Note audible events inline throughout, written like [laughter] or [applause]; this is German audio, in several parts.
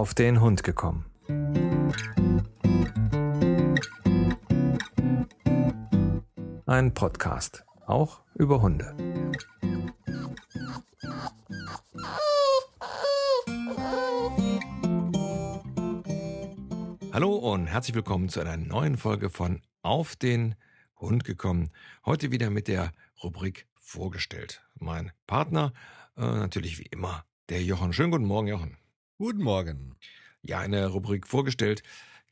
auf den Hund gekommen. Ein Podcast, auch über Hunde. Hallo und herzlich willkommen zu einer neuen Folge von Auf den Hund gekommen. Heute wieder mit der Rubrik Vorgestellt. Mein Partner, äh, natürlich wie immer, der Jochen. Schönen guten Morgen, Jochen. Guten Morgen. Ja, eine Rubrik vorgestellt.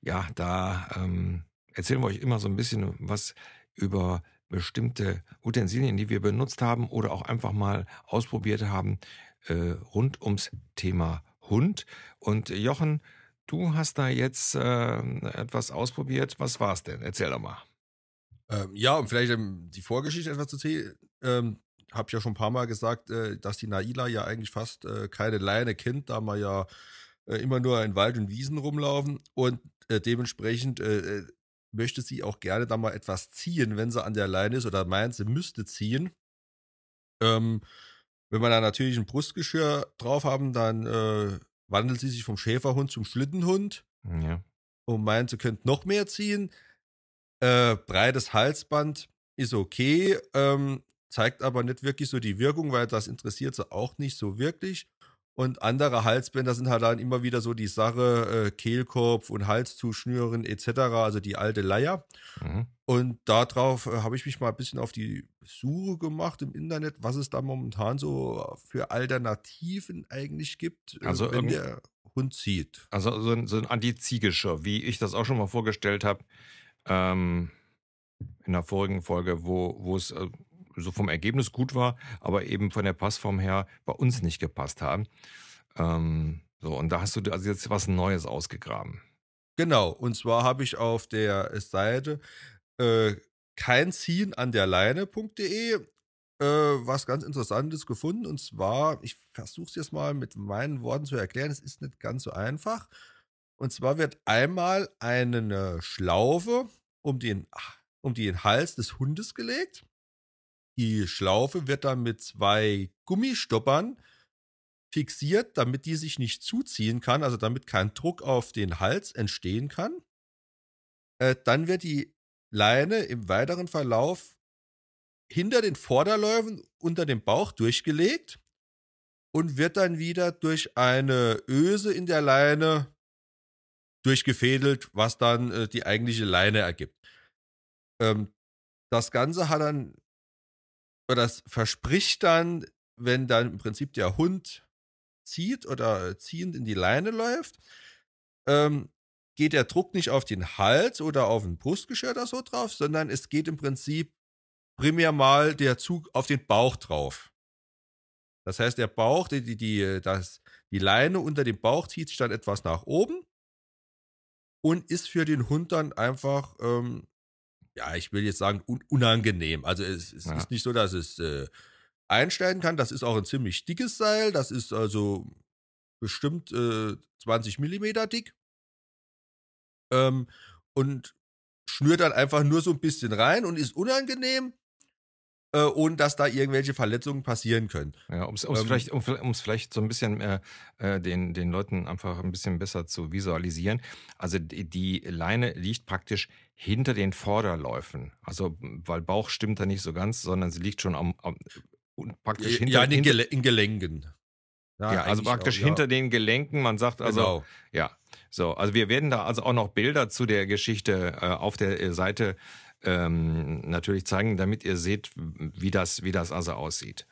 Ja, da ähm, erzählen wir euch immer so ein bisschen was über bestimmte Utensilien, die wir benutzt haben oder auch einfach mal ausprobiert haben, äh, rund ums Thema Hund. Und Jochen, du hast da jetzt äh, etwas ausprobiert. Was war es denn? Erzähl doch mal. Ähm, ja, um vielleicht ähm, die Vorgeschichte etwas zu. Ähm, habe ja schon ein paar Mal gesagt, äh, dass die Naila ja eigentlich fast äh, keine Leine kennt, da man ja äh, immer nur in Wald und Wiesen rumlaufen und äh, dementsprechend äh, äh, möchte sie auch gerne da mal etwas ziehen, wenn sie an der Leine ist oder meint, sie müsste ziehen. Ähm, wenn wir da natürlich ein Brustgeschirr drauf haben, dann wandelt sie sich vom Schäferhund zum Schlittenhund ja. und meint, sie könnte noch mehr ziehen. breites Halsband ist okay. Ähm, zeigt aber nicht wirklich so die Wirkung, weil das interessiert sie auch nicht so wirklich. Und andere Halsbänder sind halt dann immer wieder so die Sache, äh, Kehlkopf und Hals zuschnüren etc., also die alte Leier. Mhm. Und darauf äh, habe ich mich mal ein bisschen auf die Suche gemacht im Internet, was es da momentan so für Alternativen eigentlich gibt, äh, also wenn der Hund zieht. Also so ein, so ein Antiziegischer, wie ich das auch schon mal vorgestellt habe, ähm, in der vorigen Folge, wo, wo es äh, so vom Ergebnis gut war, aber eben von der Passform her bei uns nicht gepasst haben. Ähm, so, und da hast du also jetzt was Neues ausgegraben. Genau, und zwar habe ich auf der Seite äh, an der Leine.de äh, was ganz Interessantes gefunden. Und zwar, ich versuche es jetzt mal mit meinen Worten zu erklären, es ist nicht ganz so einfach. Und zwar wird einmal eine Schlaufe um den, um den Hals des Hundes gelegt. Die Schlaufe wird dann mit zwei Gummistoppern fixiert, damit die sich nicht zuziehen kann, also damit kein Druck auf den Hals entstehen kann. Äh, dann wird die Leine im weiteren Verlauf hinter den Vorderläufen unter dem Bauch durchgelegt und wird dann wieder durch eine Öse in der Leine durchgefädelt, was dann äh, die eigentliche Leine ergibt. Ähm, das Ganze hat dann das verspricht dann, wenn dann im Prinzip der Hund zieht oder ziehend in die Leine läuft, ähm, geht der Druck nicht auf den Hals oder auf ein Brustgeschirr oder so drauf, sondern es geht im Prinzip primär mal der Zug auf den Bauch drauf. Das heißt, der Bauch, die, die, die, das, die Leine unter dem Bauch zieht sich dann etwas nach oben und ist für den Hund dann einfach ähm, ja, ich will jetzt sagen, un unangenehm. Also es, es ja. ist nicht so, dass es äh, einsteigen kann. Das ist auch ein ziemlich dickes Seil. Das ist also bestimmt äh, 20 Millimeter dick. Ähm, und schnürt dann einfach nur so ein bisschen rein und ist unangenehm äh, ohne dass da irgendwelche Verletzungen passieren können. Ja, um es ähm, vielleicht, um, vielleicht so ein bisschen äh, äh, den, den Leuten einfach ein bisschen besser zu visualisieren. Also die, die Leine liegt praktisch hinter den Vorderläufen. Also, weil Bauch stimmt da nicht so ganz, sondern sie liegt schon am, am praktisch hinter, ja, in, hinter, in Gelenken. Ja, ja also praktisch auch, ja. hinter den Gelenken. Man sagt also, genau. ja, so. Also wir werden da also auch noch Bilder zu der Geschichte äh, auf der äh, Seite ähm, natürlich zeigen, damit ihr seht, wie das, wie das also aussieht.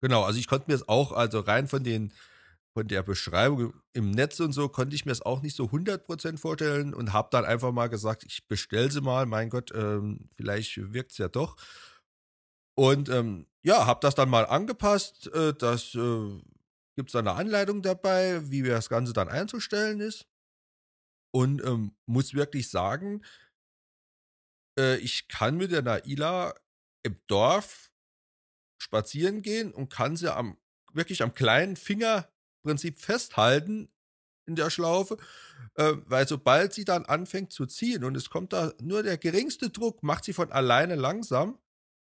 Genau, also ich konnte mir es auch, also rein von den von der Beschreibung im Netz und so konnte ich mir es auch nicht so 100% vorstellen und habe dann einfach mal gesagt, ich bestelle sie mal, mein Gott, ähm, vielleicht wirkt es ja doch. Und ähm, ja, habe das dann mal angepasst. Äh, das äh, gibt es eine Anleitung dabei, wie das Ganze dann einzustellen ist. Und ähm, muss wirklich sagen, äh, ich kann mit der Naila im Dorf spazieren gehen und kann sie am wirklich am kleinen Fingerprinzip festhalten in der Schlaufe, äh, weil sobald sie dann anfängt zu ziehen und es kommt da nur der geringste Druck, macht sie von alleine langsam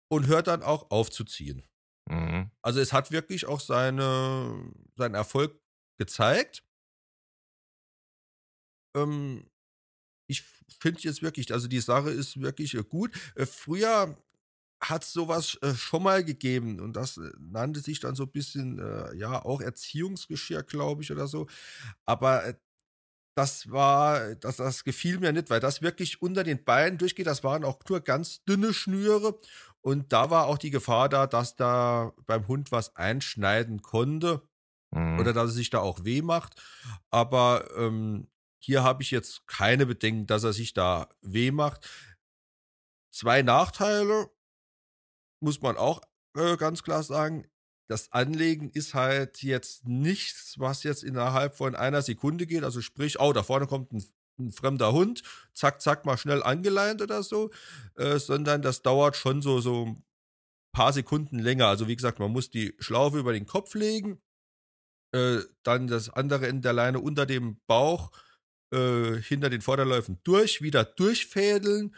und hört dann auch auf zu ziehen. Mhm. Also es hat wirklich auch seine, seinen Erfolg gezeigt. ähm, ich finde jetzt wirklich, also die Sache ist wirklich äh, gut. Äh, früher hat es sowas äh, schon mal gegeben und das nannte sich dann so ein bisschen, ja, auch Erziehungsgeschirr, glaube ich, oder so. Aber das war, das, das gefiel mir nicht, weil das wirklich unter den Beinen durchgeht. Das waren auch nur ganz dünne Schnüre und da war auch die Gefahr da, dass da beim Hund was einschneiden konnte mhm. oder dass es sich da auch weh macht. Aber ähm, hier habe ich jetzt keine Bedenken, dass er sich da weh macht. Zwei Nachteile muss man auch äh, ganz klar sagen. Das Anlegen ist halt jetzt nichts, was jetzt innerhalb von einer Sekunde geht. Also sprich, oh, da vorne kommt ein, ein fremder Hund, zack, zack, mal schnell angeleint oder so, äh, sondern das dauert schon so, so ein paar Sekunden länger. Also wie gesagt, man muss die Schlaufe über den Kopf legen, äh, dann das andere Ende der Leine unter dem Bauch äh, hinter den Vorderläufen durch, wieder durchfädeln,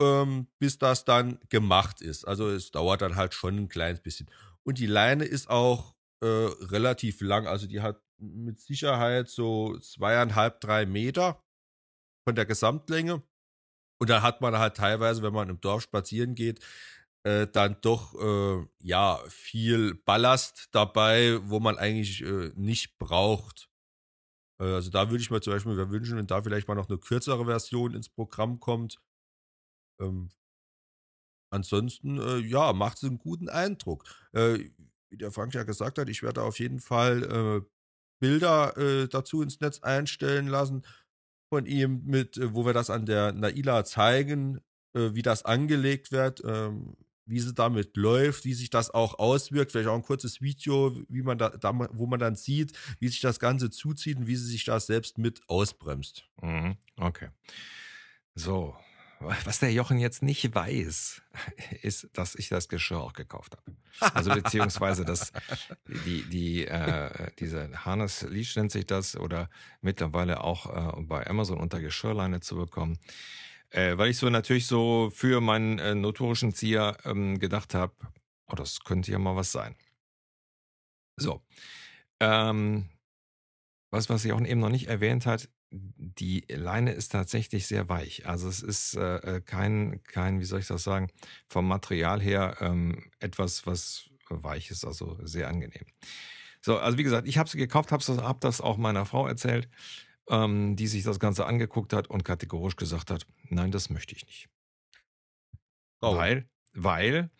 ähm, bis das dann gemacht ist. Also es dauert dann halt schon ein kleines bisschen. Und die Leine ist auch äh, relativ lang. Also die hat mit Sicherheit so zweieinhalb, drei Meter von der Gesamtlänge. Und da hat man halt teilweise, wenn man im Dorf spazieren geht, äh, dann doch äh, ja viel Ballast dabei, wo man eigentlich äh, nicht braucht. Äh, also da würde ich mir zum Beispiel wünschen, wenn da vielleicht mal noch eine kürzere Version ins Programm kommt. Ähm, ansonsten, äh, ja, macht es einen guten Eindruck. Äh, wie der Frank ja gesagt hat, ich werde auf jeden Fall äh, Bilder äh, dazu ins Netz einstellen lassen von ihm, mit, äh, wo wir das an der Naila zeigen, wie das angelegt wird. Ähm, wie sie damit läuft, wie sich das auch auswirkt, vielleicht auch ein kurzes Video, wie man da, da wo man dann sieht, wie sich das Ganze zuzieht und wie sie sich da selbst mit ausbremst. Mhm. Okay. So, was der Jochen jetzt nicht weiß, [laughs] ist, dass ich das Geschirr auch gekauft habe. Also beziehungsweise dass die, die, äh, diese Harness Leash nennt sich das oder mittlerweile auch äh, bei Amazon unter Geschirrleine zu bekommen. Äh, weil ich so natürlich so für meinen äh, notorischen Zieher ähm, gedacht habe, oh, das könnte ja mal was sein. So. Ähm, was, was ich auch eben noch nicht erwähnt hat, die Leine ist tatsächlich sehr weich. Also es ist äh, äh, kein, kein, wie soll ich das sagen, vom Material her ähm, etwas, was weich ist, also sehr angenehm. So, also wie gesagt, ich habe sie gekauft, habe hab das auch meiner Frau erzählt ähm, die sich das Ganze angeguckt hat und kategorisch gesagt hat, nein, das möchte ich nicht. Oh. Weil, weil,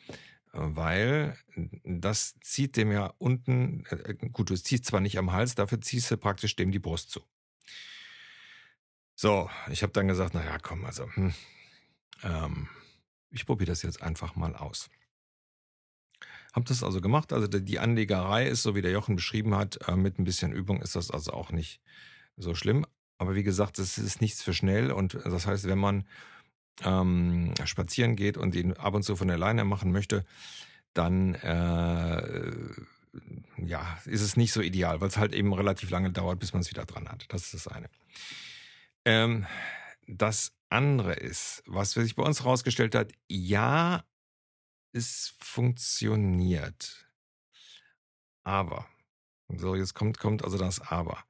äh, weil das zieht dem ja unten, äh, gut, du ziehst zwar nicht am Hals, dafür ziehst du praktisch dem die Brust zu. So, ich habe dann gesagt, naja, komm, also, hm, ähm, ich probiere das jetzt einfach mal aus. Hab das also gemacht. Also die Anlegerei ist, so wie der Jochen beschrieben hat, äh, mit ein bisschen Übung ist das also auch nicht so schlimm. Aber wie gesagt, es ist nichts für schnell. Und das heißt, wenn man ähm, spazieren geht und ihn ab und zu von der Leine machen möchte, dann äh, ja, ist es nicht so ideal, weil es halt eben relativ lange dauert, bis man es wieder dran hat. Das ist das eine. Ähm, das andere ist, was sich bei uns herausgestellt hat, ja, es funktioniert. Aber, so jetzt kommt, kommt also das Aber.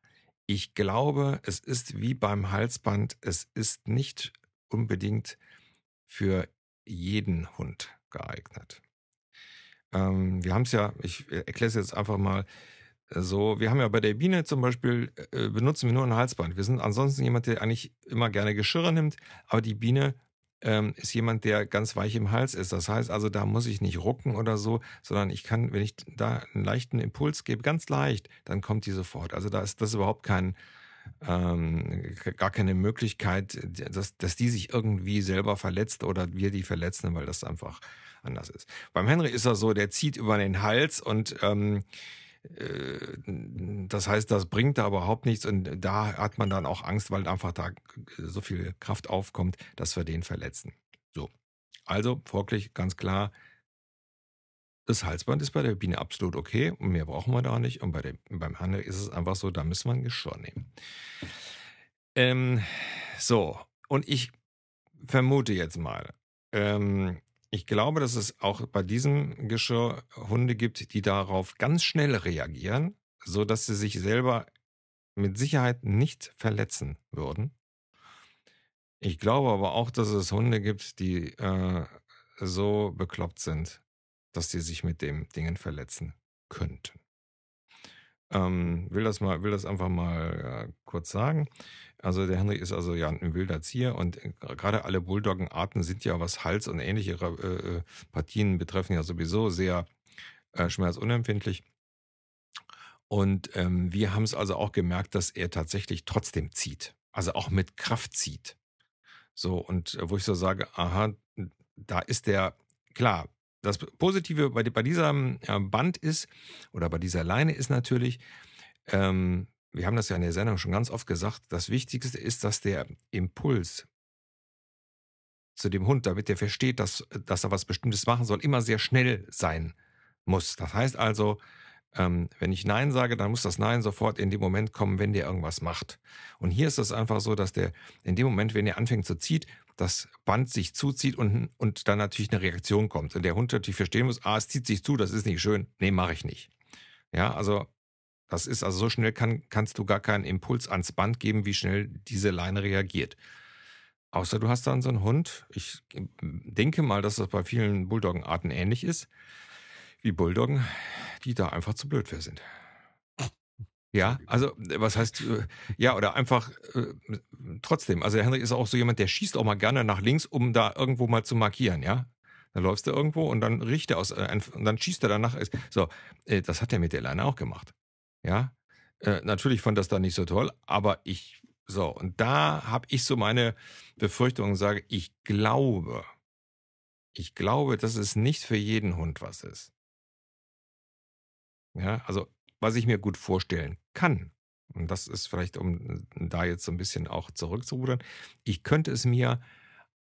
Ich glaube, es ist wie beim Halsband, es ist nicht unbedingt für jeden Hund geeignet. Ähm, wir haben es ja, ich erkläre es jetzt einfach mal äh, so, wir haben ja bei der Biene zum Beispiel, äh, benutzen wir nur ein Halsband. Wir sind ansonsten jemand, der eigentlich immer gerne Geschirre nimmt, aber die Biene ähm, ist jemand, der ganz weich im Hals ist. Das heißt also, da muss ich nicht rucken oder so, sondern ich kann, wenn ich da einen leichten Impuls gebe, ganz leicht, dann kommt die sofort. Also da ist das überhaupt kein, ähm, gar keine Möglichkeit, dass, dass die sich irgendwie selber verletzt oder wir die verletzen, weil das einfach anders ist. Beim Henry ist er so, der zieht über den Hals und ähm, äh, das heißt, das bringt da überhaupt nichts und da hat man dann auch Angst, weil einfach da so viel Kraft aufkommt, dass wir den verletzen. So. Also folglich ganz klar, das Halsband ist bei der Biene absolut okay und mehr brauchen wir da nicht. Und bei der, beim Handel ist es einfach so, da müssen wir ein Geschirr nehmen. Ähm, so, und ich vermute jetzt mal, ähm, ich glaube, dass es auch bei diesem Geschirr Hunde gibt, die darauf ganz schnell reagieren, so dass sie sich selber mit Sicherheit nicht verletzen würden. Ich glaube aber auch, dass es Hunde gibt, die äh, so bekloppt sind, dass sie sich mit dem Dingen verletzen könnten. Ähm, will das mal, will das einfach mal äh, kurz sagen. Also der Henry ist also ja ein wilder Zier und äh, gerade alle Bulldoggenarten sind ja, was Hals und ähnliche äh, äh, Partien betreffen, ja sowieso sehr äh, schmerzunempfindlich. Und ähm, wir haben es also auch gemerkt, dass er tatsächlich trotzdem zieht. Also auch mit Kraft zieht. So, und äh, wo ich so sage, aha, da ist der, klar, das Positive bei, bei diesem Band ist, oder bei dieser Leine ist natürlich, ähm, wir haben das ja in der Sendung schon ganz oft gesagt, das Wichtigste ist, dass der Impuls zu dem Hund, damit der versteht, dass, dass er was Bestimmtes machen soll, immer sehr schnell sein muss. Das heißt also, ähm, wenn ich Nein sage, dann muss das Nein sofort in dem Moment kommen, wenn der irgendwas macht. Und hier ist es einfach so, dass der in dem Moment, wenn er anfängt zu ziehen, das Band sich zuzieht und, und dann natürlich eine Reaktion kommt. Und der Hund natürlich verstehen muss, ah, es zieht sich zu, das ist nicht schön. Nee, mache ich nicht. Ja, also das ist also so schnell kann, kannst du gar keinen Impuls ans Band geben, wie schnell diese Leine reagiert. Außer du hast dann so einen Hund. Ich denke mal, dass das bei vielen Bulldoggenarten ähnlich ist, wie Bulldoggen, die da einfach zu blöd für sind. Ja, also was heißt, äh, ja, oder einfach äh, trotzdem. Also der Henrik ist auch so jemand, der schießt auch mal gerne nach links, um da irgendwo mal zu markieren, ja. Dann läufst du irgendwo und dann riecht er aus, äh, und dann schießt er danach. So, äh, das hat er mit der Leine auch gemacht. Ja, äh, natürlich fand das dann nicht so toll, aber ich, so, und da habe ich so meine Befürchtung und sage, ich glaube, ich glaube, dass es nicht für jeden Hund was ist. Ja, also was ich mir gut vorstellen kann, und das ist vielleicht, um da jetzt so ein bisschen auch zurückzurudern, ich könnte es mir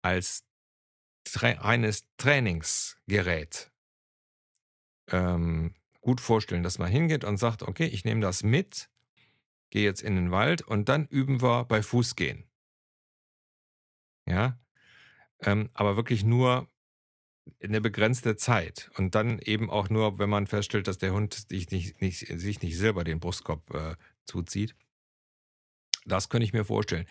als tra reines Trainingsgerät ähm, gut vorstellen, dass man hingeht und sagt, okay, ich nehme das mit, gehe jetzt in den Wald und dann üben wir bei Fußgehen. Ja, ähm, aber wirklich nur eine begrenzte Zeit und dann eben auch nur, wenn man feststellt, dass der Hund sich nicht, nicht, sich nicht selber den Brustkorb äh, zuzieht. Das könnte ich mir vorstellen.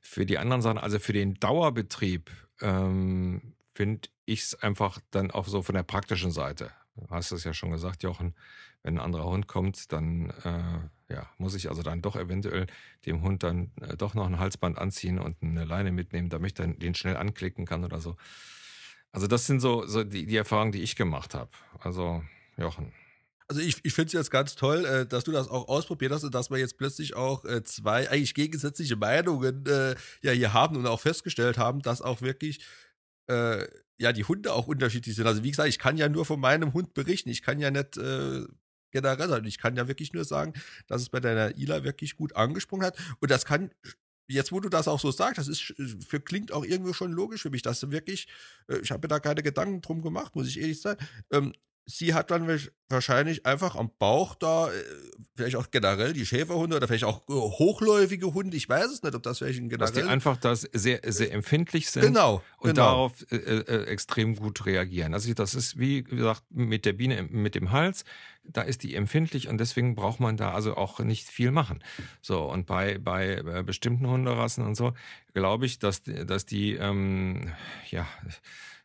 Für die anderen Sachen, also für den Dauerbetrieb, ähm, finde ich es einfach dann auch so von der praktischen Seite. Du hast es ja schon gesagt, Jochen, wenn ein anderer Hund kommt, dann äh, ja, muss ich also dann doch eventuell dem Hund dann äh, doch noch ein Halsband anziehen und eine Leine mitnehmen, damit ich dann den schnell anklicken kann oder so. Also das sind so, so die, die Erfahrungen, die ich gemacht habe. Also Jochen. Also ich, ich finde es jetzt ganz toll, äh, dass du das auch ausprobiert hast und dass wir jetzt plötzlich auch äh, zwei eigentlich gegensätzliche Meinungen äh, ja hier haben und auch festgestellt haben, dass auch wirklich äh, ja die Hunde auch unterschiedlich sind. Also wie gesagt, ich kann ja nur von meinem Hund berichten. Ich kann ja nicht äh, generell sein. Ich kann ja wirklich nur sagen, dass es bei deiner Ila wirklich gut angesprungen hat. Und das kann jetzt, wo du das auch so sagst, das ist für klingt auch irgendwie schon logisch für mich, dass wirklich, äh, ich habe mir da keine Gedanken drum gemacht, muss ich ehrlich sagen. Ähm, sie hat dann wahrscheinlich einfach am Bauch da, äh, vielleicht auch generell die Schäferhunde oder vielleicht auch äh, hochläufige Hunde, ich weiß es nicht, ob das welchen generell. Dass die einfach das sehr, sehr empfindlich sind genau, und genau. darauf äh, äh, extrem gut reagieren. Also das ist wie gesagt mit der Biene mit dem Hals, da ist die empfindlich und deswegen braucht man da also auch nicht viel machen. So und bei bei bestimmten Hunderassen und so glaube ich, dass dass die ähm, ja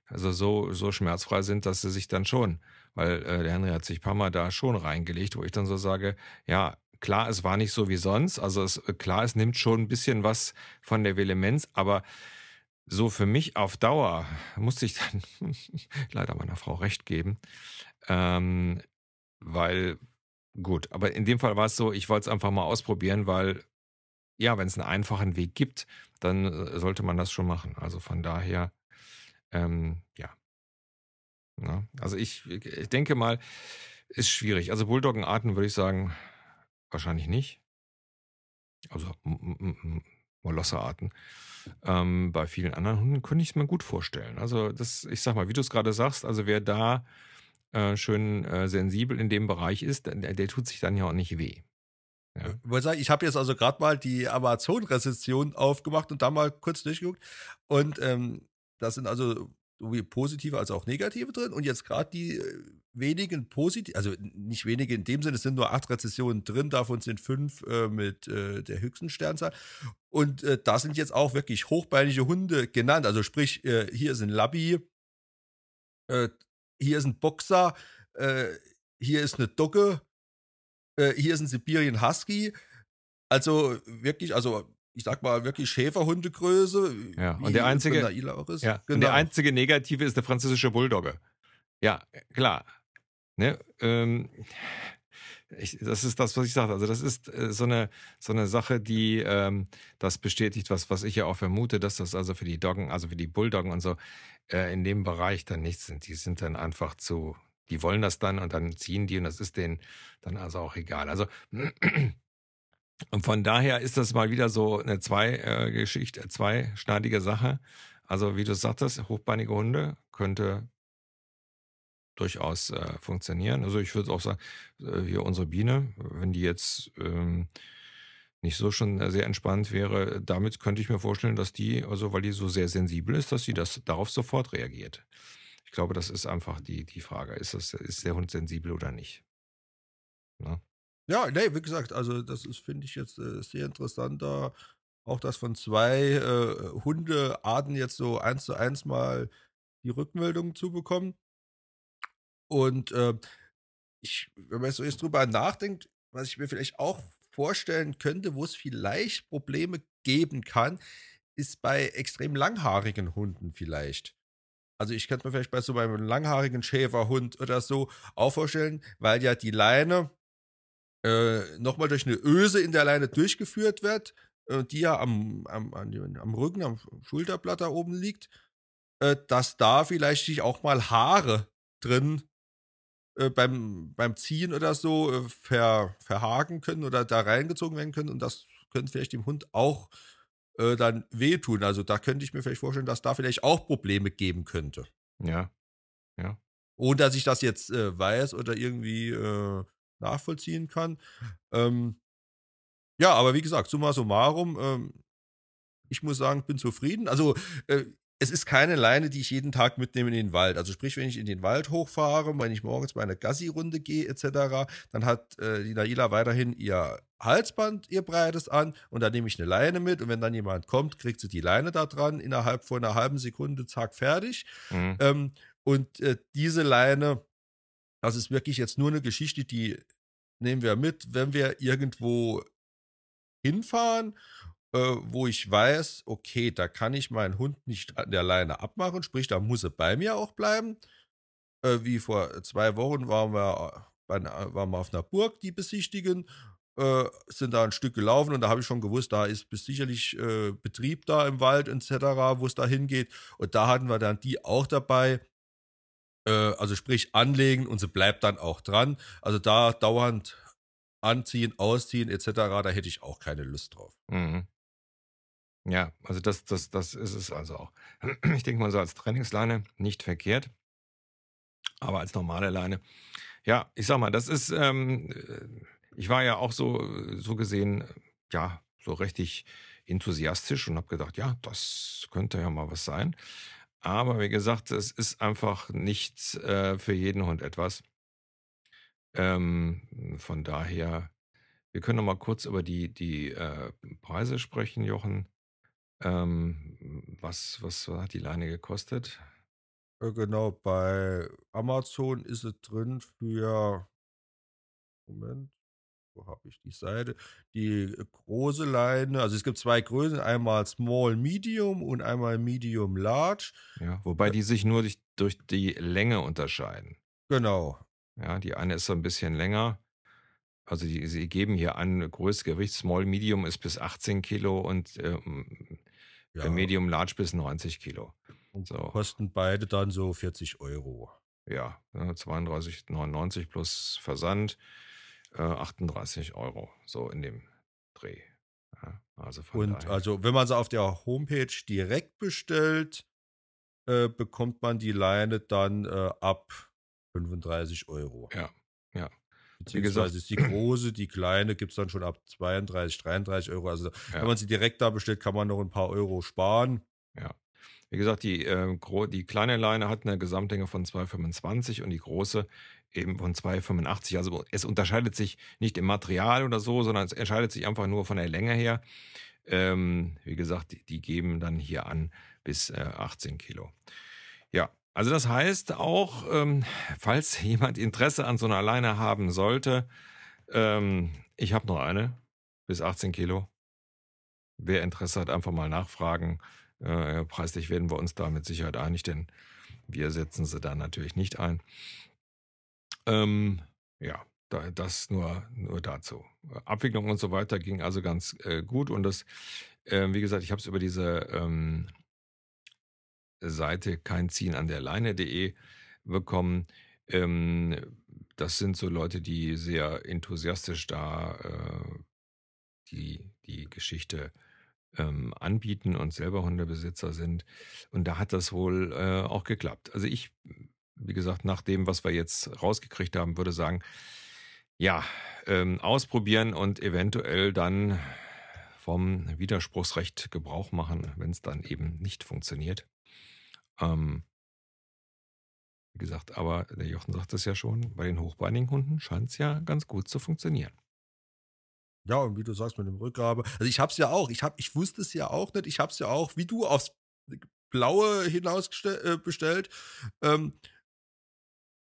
also so so schmerzfrei sind, dass sie sich dann schon weil äh, der Henry hat sich ein paar Mal da schon reingelegt, wo ich dann so sage, ja, klar, es war nicht so wie sonst, also es, äh, klar, es nimmt schon ein bisschen was von der Vehemenz, aber so für mich auf Dauer musste ich dann [laughs] leider meiner Frau recht geben, ähm, weil gut, aber in dem Fall war es so, ich wollte es einfach mal ausprobieren, weil ja, wenn es einen einfachen Weg gibt, dann äh, sollte man das schon machen. Also von daher, ähm, ja, ja, ne? also ich, ich denke mal, ist schwierig. Also Bulldoggenarten würde ich sagen, wahrscheinlich nicht. Also Molosserarten. Ähm, bei vielen anderen Hunden könnte ich es mir gut vorstellen. Also das, ich sag mal, wie du es gerade sagst, also wer da äh, schön äh, sensibel in dem Bereich ist, der, der, tut sich dann ja auch nicht weh. Ja. Ich habe jetzt also gerade mal die Amazon-Rezession aufgemacht und da mal kurz durchgeguckt. Und ähm, das sind also sowie positive als auch negative drin. Und jetzt gerade die, wenigen positiv, also nicht wenige in dem Sinne, es sind nur acht Rezessionen drin, davon sind fünf äh, mit äh, der höchsten Sternzahl. Und äh, da sind jetzt auch wirklich hochbeinige Hunde genannt. Also sprich, äh, hier ist ein Labby, äh, hier ist ein Boxer, äh, hier ist eine Dogge, hier ist ein Sibirien Husky. Also wirklich, also ich sag mal, wirklich Schäferhundegröße. Ja, und der einzige, ja, genau. und der einzige Negative ist der französische Bulldogge. Ja, klar. Ne? Ähm, ich, das ist das, was ich sage. Also das ist äh, so eine so eine Sache, die ähm, das bestätigt, was was ich ja auch vermute, dass das also für die Doggen, also für die Bulldoggen und so äh, in dem Bereich dann nichts sind. Die sind dann einfach zu, die wollen das dann und dann ziehen die und das ist denen dann also auch egal. Also und von daher ist das mal wieder so eine zwei äh, Geschichte, zweischneidige Sache. Also wie du sagtest, hochbeinige Hunde könnte durchaus äh, funktionieren. Also ich würde auch sagen, äh, hier unsere Biene, wenn die jetzt ähm, nicht so schon sehr entspannt wäre, damit könnte ich mir vorstellen, dass die, also weil die so sehr sensibel ist, dass sie das darauf sofort reagiert. Ich glaube, das ist einfach die, die Frage. Ist, das, ist der Hund sensibel oder nicht? Na? Ja, nee, wie gesagt, also das ist, finde ich jetzt äh, sehr interessant, da auch das von zwei äh, Hundearten jetzt so eins zu eins mal die Rückmeldung zu bekommen. Und äh, ich, wenn man so jetzt drüber nachdenkt, was ich mir vielleicht auch vorstellen könnte, wo es vielleicht Probleme geben kann, ist bei extrem langhaarigen Hunden vielleicht. Also ich könnte mir vielleicht bei so einem langhaarigen Schäferhund oder so auch vorstellen, weil ja die Leine äh, nochmal durch eine Öse in der Leine durchgeführt wird, äh, die ja am, am, am Rücken, am Schulterblatt da oben liegt, äh, dass da vielleicht sich auch mal Haare drin äh, beim, beim Ziehen oder so äh, ver, verhaken können oder da reingezogen werden können und das könnte vielleicht dem Hund auch äh, dann wehtun. Also da könnte ich mir vielleicht vorstellen, dass da vielleicht auch Probleme geben könnte. Ja, ja. Ohne dass ich das jetzt äh, weiß oder irgendwie äh, nachvollziehen kann. Ähm, ja, aber wie gesagt, summa summarum, ähm, ich muss sagen, bin zufrieden. Also äh, es ist keine Leine, die ich jeden Tag mitnehme in den Wald. Also sprich, wenn ich in den Wald hochfahre, wenn ich morgens meine Gassi-Runde gehe etc., dann hat äh, die Naila weiterhin ihr Halsband, ihr breites an und dann nehme ich eine Leine mit und wenn dann jemand kommt, kriegt sie die Leine da dran, innerhalb von einer halben Sekunde, zack, fertig. Mhm. Ähm, und äh, diese Leine, das ist wirklich jetzt nur eine Geschichte, die nehmen wir mit, wenn wir irgendwo hinfahren äh, wo ich weiß, okay, da kann ich meinen Hund nicht an der Leine abmachen, sprich, da muss er bei mir auch bleiben. Äh, wie vor zwei Wochen waren wir, bei, waren wir auf einer Burg, die besichtigen, äh, sind da ein Stück gelaufen und da habe ich schon gewusst, da ist sicherlich äh, Betrieb da im Wald etc., wo es da hingeht. Und da hatten wir dann die auch dabei. Äh, also sprich anlegen und sie bleibt dann auch dran. Also da dauernd anziehen, ausziehen etc., da hätte ich auch keine Lust drauf. Mhm. Ja, also das, das, das ist es also auch. [clears throat] Ich denke mal so als Trainingsleine nicht verkehrt, aber als normale Leine. Ja, ich sag mal, das ist, ähm, äh, ich war ja auch so, so gesehen, ja, so richtig enthusiastisch und habe gedacht, ja, das könnte ja mal was sein. Aber wie gesagt, es ist einfach nicht äh, für jeden Hund etwas. Ähm, von daher, wir können noch mal kurz über die, die äh, Preise sprechen, Jochen. Ähm, was, was hat die Leine gekostet? Äh, genau, bei Amazon ist es drin für, Moment, wo habe ich die Seite? Die große Leine, also es gibt zwei Größen, einmal Small Medium und einmal Medium Large. Ja, wobei die sich nur durch, durch die Länge unterscheiden. Genau. Ja, die eine ist so ein bisschen länger also die, sie geben hier an, Größgewicht Small Medium ist bis 18 Kilo und ähm, ja. Medium Large bis 90 Kilo. Und so. kosten beide dann so 40 Euro. Ja, 32,99 plus Versand, äh, 38 Euro, so in dem Dreh. Ja, also und daher. also wenn man sie auf der Homepage direkt bestellt, äh, bekommt man die Leine dann äh, ab 35 Euro. Ja, ja. Beziehungsweise ist die große, die kleine gibt es dann schon ab 32, 33 Euro. Also ja. wenn man sie direkt da bestellt, kann man noch ein paar Euro sparen. Ja. Wie gesagt, die, äh, die kleine Leine hat eine Gesamtlänge von 2,25 und die große eben von 2,85. Also es unterscheidet sich nicht im Material oder so, sondern es entscheidet sich einfach nur von der Länge her. Ähm, wie gesagt, die, die, geben dann hier an bis äh, 18 Kilo. Ja, also das heißt auch, ähm, falls [laughs] jemand Interesse an so einer Leine haben sollte, ähm, ich habe noch eine bis 18 Kilo. Wer Interesse hat, einfach mal nachfragen. Äh, preislich werden wir uns da mit Sicherheit einig, denn wir setzen sie da natürlich nicht ein. Ähm, ja, da, das nur, nur dazu. Abwicklung und so weiter ging also ganz äh, gut und das, äh, wie gesagt, ich habe es über diese ähm, Seite kein an der Leine.de bekommen. Ähm, das sind so Leute, die sehr enthusiastisch da äh, die, die Geschichte ähm, anbieten und selber Hundebesitzer sind. Und da hat das wohl äh, auch geklappt. Also ich, wie gesagt, nach dem, was wir jetzt rausgekriegt haben, würde sagen, ja, ähm, ausprobieren und eventuell dann vom Widerspruchsrecht Gebrauch machen, wenn es dann eben nicht funktioniert. Ähm, wie gesagt, aber der Jochen sagt es ja schon, bei den hochbeinigen Hunden scheint es ja ganz gut zu funktionieren. Ja, und wie du sagst mit dem Rückgabe. Also ich hab's ja auch, ich hab, ich wusste es ja auch nicht, ich hab's ja auch, wie du aufs Blaue hinaus äh, bestellt. Ähm,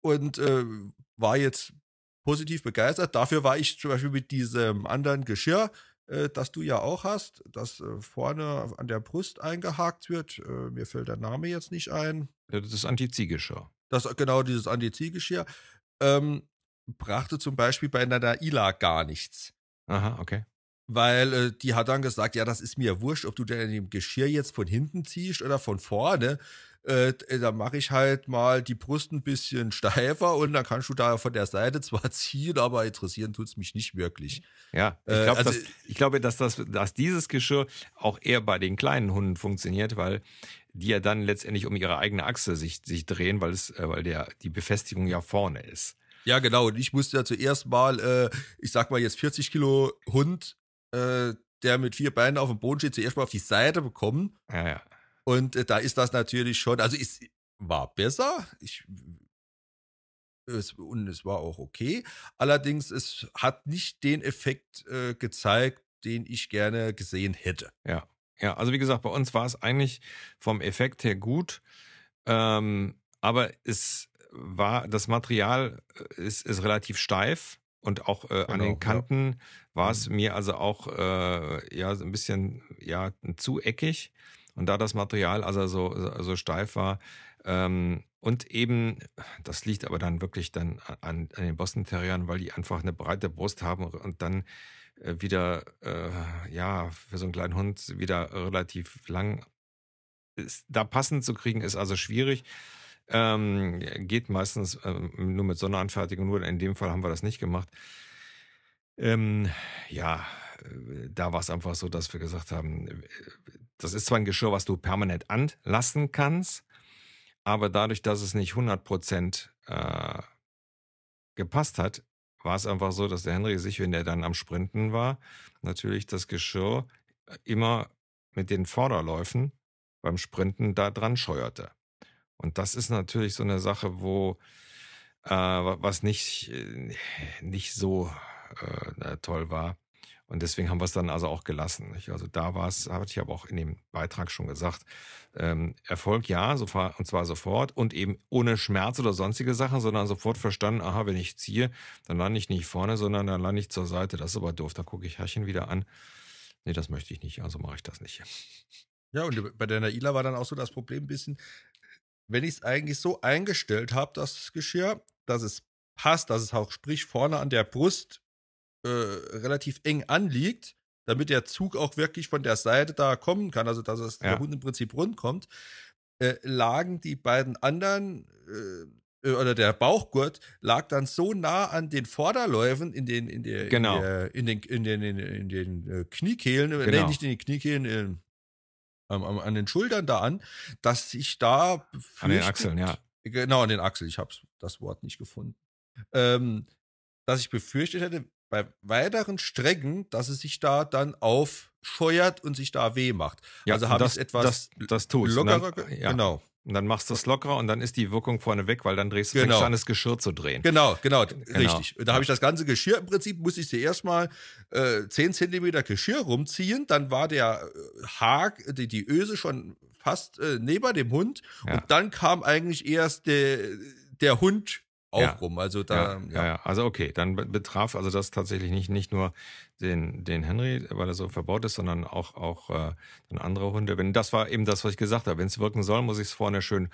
und äh, war jetzt positiv begeistert. Dafür war ich zum Beispiel mit diesem anderen Geschirr, äh, das du ja auch hast, das äh, vorne an der Brust eingehakt wird. Äh, mir fällt der Name jetzt nicht ein. Das ist Anti-Ziehgeschirr. Das genau dieses Anti-Ziehgeschirr. Ähm, brachte zum Beispiel bei einer Ila gar nichts. Aha, okay. Weil äh, die hat dann gesagt, ja, das ist mir wurscht, ob du denn dem Geschirr jetzt von hinten ziehst oder von vorne. Äh, äh da mache ich halt mal die Brust ein bisschen [laughs] steifer und dann kannst du da von der Seite zwar [laughs] ziehen, aber interessieren tut es mich nicht wirklich. Ja, ich, glaub, äh, also, dass, ich glaube, dass, das, dass dieses Geschirr auch eher bei den kleinen Hunden funktioniert, weil die ja dann letztendlich um ihre eigene Achse sich, sich drehen, weil, es, äh, weil der, die Befestigung ja vorne ist. Ja, genau. Und ich musste ja zuerst mal, äh, ich sag mal jetzt 40 Kilo Hund, äh, der mit vier Beinen auf dem Boden steht, zuerst mal auf die Seite bekommen. Ja, ja. Und äh, da ist das natürlich schon, also es war besser. Ich, es, und es war auch okay. Allerdings, es hat nicht den Effekt äh, gezeigt, den ich gerne gesehen hätte. Ja. Ja, also wie gesagt, bei uns war es eigentlich vom Effekt her gut. Ähm, aber es war, das Material äh, ist, ist relativ steif und auch äh, genau, an den Kanten ja. war es mhm. mir also auch äh, ja so ein bisschen ja zu eckig und da das Material also so, so steif war ähm, und eben, das liegt aber dann wirklich dann an, an den Boston Terriern, weil die einfach eine breite Brust haben und dann äh, wieder, äh, ja, für so einen kleinen Hund wieder relativ lang ist, da passend zu kriegen, ist also schwierig. Ähm, geht meistens ähm, nur mit Sonderanfertigung, nur in dem Fall haben wir das nicht gemacht. Ähm, ja, äh, da war es einfach so, dass wir gesagt haben, äh, das ist zwar ein Geschirr, was du permanent anlassen kannst, aber dadurch, dass es nicht 100% äh, gepasst hat, war es einfach so, dass der Henry sich, wenn er dann am Sprinten war, natürlich das Geschirr immer mit den Vorderläufen beim Sprinten da dran scheuerte. Und das ist natürlich so eine Sache, wo äh, was nicht, äh, nicht so äh, toll war. Und deswegen haben wir es dann also auch gelassen. Nicht? Also da war es, habe ich aber auch in dem Beitrag schon gesagt, ähm, Erfolg ja, so, und zwar sofort und eben ohne Schmerz oder sonstige Sachen, sondern sofort verstanden, aha, wenn ich ziehe, dann lande ich nicht vorne, sondern dann lande ich zur Seite. Das ist aber doof. Da gucke ich Herrchen wieder an. Nee, das möchte ich nicht, also mache ich das nicht. Ja, und bei der Naila war dann auch so das Problem ein bisschen, wenn ich es eigentlich so eingestellt habe, das Geschirr, dass es passt, dass es auch sprich vorne an der Brust äh, relativ eng anliegt, damit der Zug auch wirklich von der Seite da kommen kann, also dass es ja. der Hund im Prinzip rund kommt, äh, lagen die beiden anderen äh, oder der Bauchgurt lag dann so nah an den Vorderläufen in den in der, genau. in, der, in den in den in, in den äh, Kniekehlen, äh, genau. nee, nicht in den Kniekehlen, ähm, an den Schultern da an, dass ich da an den Achseln, ja. Genau, an den Achseln. Ich habe das Wort nicht gefunden. Ähm, dass ich befürchtet hätte, bei weiteren Strecken, dass es sich da dann aufscheuert und sich da weh macht. Ja, also habe ich etwas das, das tut's. lockerer. Dann, ge- ja, Genau. Und dann machst du es lockerer und dann ist die Wirkung vorne weg, weil dann drehst du Genau. an, das Geschirr zu drehen. Genau, genau, richtig. Da habe ich das ganze Geschirr im Prinzip, musste ich zuerst mal äh, 10 Zentimeter Geschirr rumziehen, dann war der äh, Haag, die, die Öse schon fast äh, neben dem Hund Ja. und dann kam eigentlich erst der, der Hund auch Ja. rum. Also da, ja, ja. also okay, dann be- betraf also das tatsächlich nicht, nicht nur den, den Henry, weil er so verbaut ist, sondern auch, auch äh, dann andere Hunde. Wenn das war eben das, was ich gesagt habe, wenn es wirken soll, muss ich es vorne schön,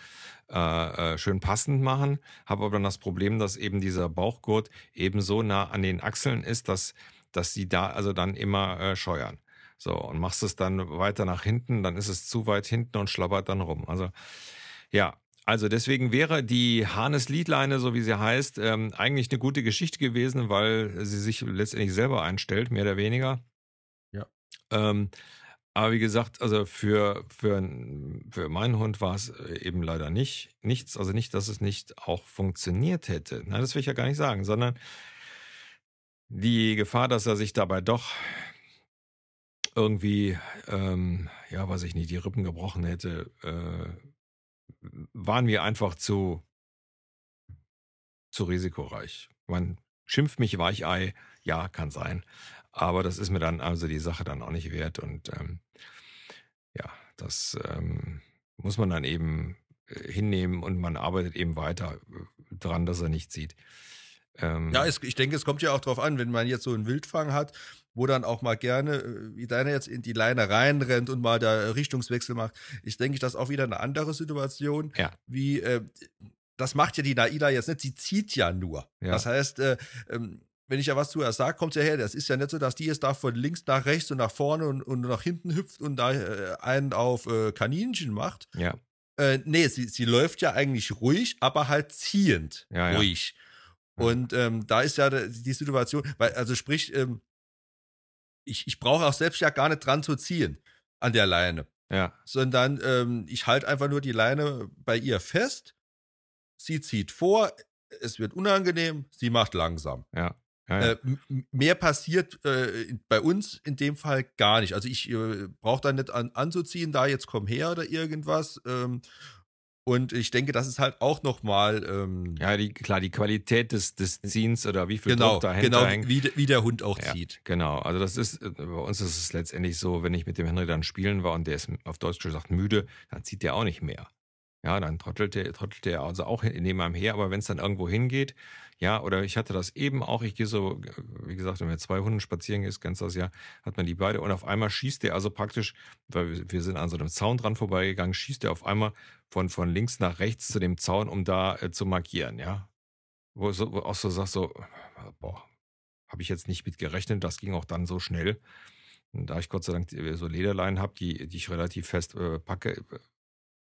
äh, äh, schön passend machen. Habe aber dann das Problem, dass eben dieser Bauchgurt eben so nah an den Achseln ist, dass, dass sie da also dann immer äh, scheuern. So, und machst es dann weiter nach hinten, dann ist es zu weit hinten und schlabbert dann rum. Also ja, also deswegen wäre die Harnes-Liedleine, so wie sie heißt, ähm, eigentlich eine gute Geschichte gewesen, weil sie sich letztendlich selber einstellt, mehr oder weniger. Ja. Ähm, aber wie gesagt, also für, für, für meinen Hund war es eben leider nicht nichts. Also nicht, dass es nicht auch funktioniert hätte. Na, das will ich ja gar nicht sagen, sondern die Gefahr, dass er sich dabei doch irgendwie, ähm, ja, weiß ich nicht, die Rippen gebrochen hätte, äh, waren mir einfach zu, zu risikoreich. Man schimpft mich Weichei, ja, kann sein. Aber das ist mir dann also die Sache dann auch nicht wert. Und ähm, ja, das ähm, muss man dann eben äh, hinnehmen und man arbeitet eben weiter äh, dran, dass er nicht sieht. Ähm, Ja, es, ich denke, es kommt ja auch drauf an, wenn man jetzt so einen Wildfang hat, wo dann auch mal gerne, äh, wie deiner jetzt in die Leine reinrennt und mal da Richtungswechsel macht. Ich denke, das ist auch wieder eine andere Situation. Ja. Wie, äh, das macht ja die Naida jetzt nicht, sie zieht ja nur. Ja. Das heißt, äh, ähm, wenn ich ja was zu ihr sage, kommt sie ja her. Das ist ja nicht so, dass die jetzt da von links nach rechts und nach vorne und, und nach hinten hüpft und da äh, einen auf äh, Kaninchen macht. ja, Äh, nee, sie, sie läuft ja eigentlich ruhig, aber halt ziehend ja. ruhig. Ja. Und ähm, da ist ja die Situation, weil, also sprich, ähm, ich, ich brauche auch selbst ja gar nicht dran zu ziehen an der Leine, ja, sondern ähm, ich halte einfach nur die Leine bei ihr fest. Sie zieht vor, es wird unangenehm, sie macht langsam. ja. ja, ja. Äh, mehr passiert äh, bei uns in dem Fall gar nicht. Also ich äh, brauche da nicht an, anzuziehen, da jetzt komm her oder irgendwas. Ähm, und ich denke, das ist halt auch nochmal ähm, Ja, die, klar, die Qualität des, des Ziehens oder wie viel genau, Druck dahinter genau hängt. wie, wie der Hund auch Ja, zieht. Genau, also das ist, äh, bei uns ist es letztendlich so, wenn ich mit dem Henry dann spielen war und der ist auf Deutsch gesagt müde, dann zieht der auch nicht mehr. Ja, dann trottelt der, trottelt der also auch neben einem her, aber wenn es dann irgendwo hingeht, ja, oder ich hatte das eben auch, ich gehe so, wie gesagt, wenn wir zwei Hunden spazieren gehst, kennst das ja, hat man die beide und auf einmal schießt der also praktisch, weil wir, sind an so einem Zaun dran vorbeigegangen, schießt der auf einmal von, von links nach rechts zu dem Zaun, um da äh, zu markieren, ja. Wo, so, wo auch so sagst so, boah, habe ich jetzt nicht mit gerechnet, das ging auch dann so schnell. Und da ich Gott sei Dank so Lederleinen habe, die, die ich relativ fest äh, packe,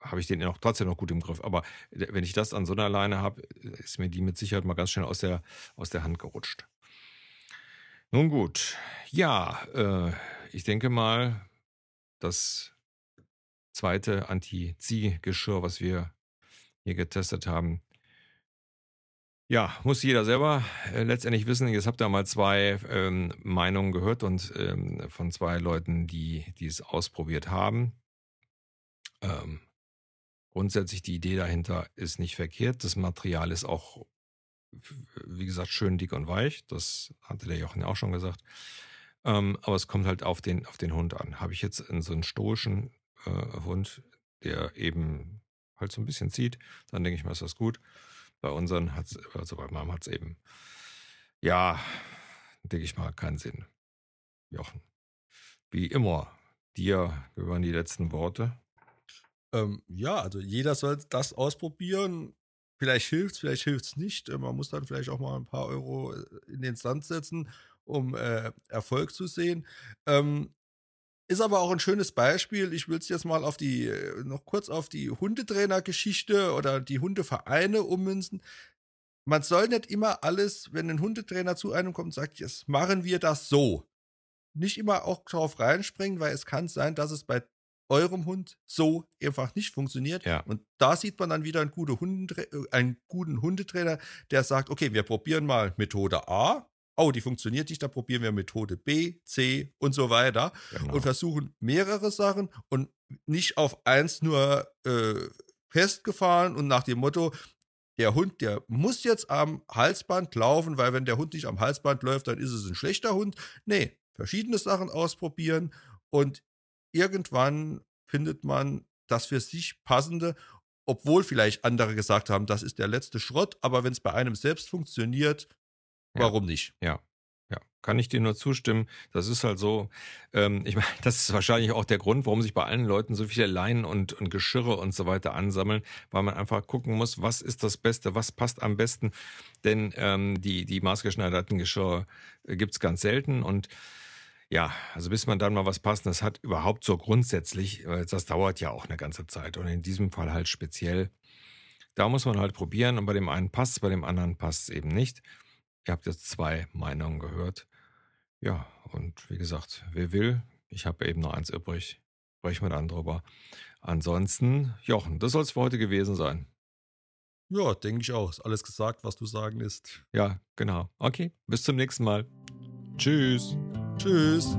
habe ich den noch trotzdem noch gut im Griff. Aber äh, wenn ich das an so einer Leine habe, ist mir die mit Sicherheit mal ganz schnell aus der, aus der Hand gerutscht. Nun gut, ja, äh, ich denke mal, das zweite Anti-Zieh-Geschirr, was wir hier getestet haben, ja, muss jeder selber äh, letztendlich wissen. Jetzt habt ihr mal zwei ähm, Meinungen gehört und ähm, von zwei Leuten, die, die es ausprobiert haben. Ähm, grundsätzlich die Idee dahinter ist nicht verkehrt. Das Material ist auch, wie gesagt, schön dick und weich. Das hatte der Jochen ja auch schon gesagt. Ähm, aber es kommt halt auf den, auf den Hund an. Habe ich jetzt in so einen stoischen äh, Hund, der eben halt so ein bisschen zieht, dann denke ich mal, ist das gut. Bei unseren hat es, also bei meinem hat es eben, ja, denke ich mal, keinen Sinn. Jochen. Wie immer, dir gehören die letzten Worte. Ähm, ja, also jeder soll das ausprobieren. Vielleicht hilft's, vielleicht hilft's nicht. Äh, Man muss dann vielleicht auch mal ein paar Euro äh, in den Sand setzen, um äh, Erfolg zu sehen. Ähm, ist aber auch ein schönes Beispiel. Ich will es jetzt mal auf die, äh, noch kurz auf die Hundetrainer-Geschichte oder die Hundevereine ummünzen. Man soll nicht immer alles, wenn ein Hundetrainer zu einem kommt und sagt, jetzt machen wir das so. Nicht immer auch drauf reinspringen, weil es kann sein, dass es bei eurem Hund so einfach nicht funktioniert. Ja. Und da sieht man dann wieder einen, gute Hundetra äh, einen guten Hundetrainer, der sagt, okay, wir probieren mal Methode A. oh, die funktioniert nicht, dann probieren wir Methode B, C und so weiter genau. und versuchen mehrere Sachen und nicht auf eins nur äh, festgefahren und nach dem Motto, der Hund, der muss jetzt am Halsband laufen, weil wenn der Hund nicht am Halsband läuft, dann ist es ein schlechter Hund. Nee, verschiedene Sachen ausprobieren und irgendwann findet man das für sich passende, obwohl vielleicht andere gesagt haben, das ist der letzte Schrott, aber wenn es bei einem selbst funktioniert, warum ja. nicht? Ja. Ja, kann ich dir nur zustimmen. Das ist halt so. Ähm, ich [laughs] meine, das ist wahrscheinlich auch der Grund, warum sich bei allen Leuten so viele Leinen und, und Geschirre und so weiter ansammeln, weil man einfach gucken muss, was ist das Beste, was passt am besten. Denn ähm, die, die maßgeschneiderten Geschirre äh, gibt's ganz selten und ja, also bis man dann mal was Passendes hat, überhaupt so grundsätzlich, äh, das dauert ja auch eine ganze Zeit. Und in diesem Fall halt speziell. Da muss man halt probieren und bei dem einen passt bei dem anderen passt es eben nicht. Ihr habt jetzt zwei Meinungen gehört. Ja, und wie gesagt, wer will, ich habe eben noch eins übrig. Sprechen wir dann drüber. Ansonsten, Jochen, das soll es für heute gewesen sein. Ja, denke ich auch. Ist alles gesagt, was du sagen ist. Ja, genau. Okay, bis zum nächsten Mal. Tschüss. Tschüss.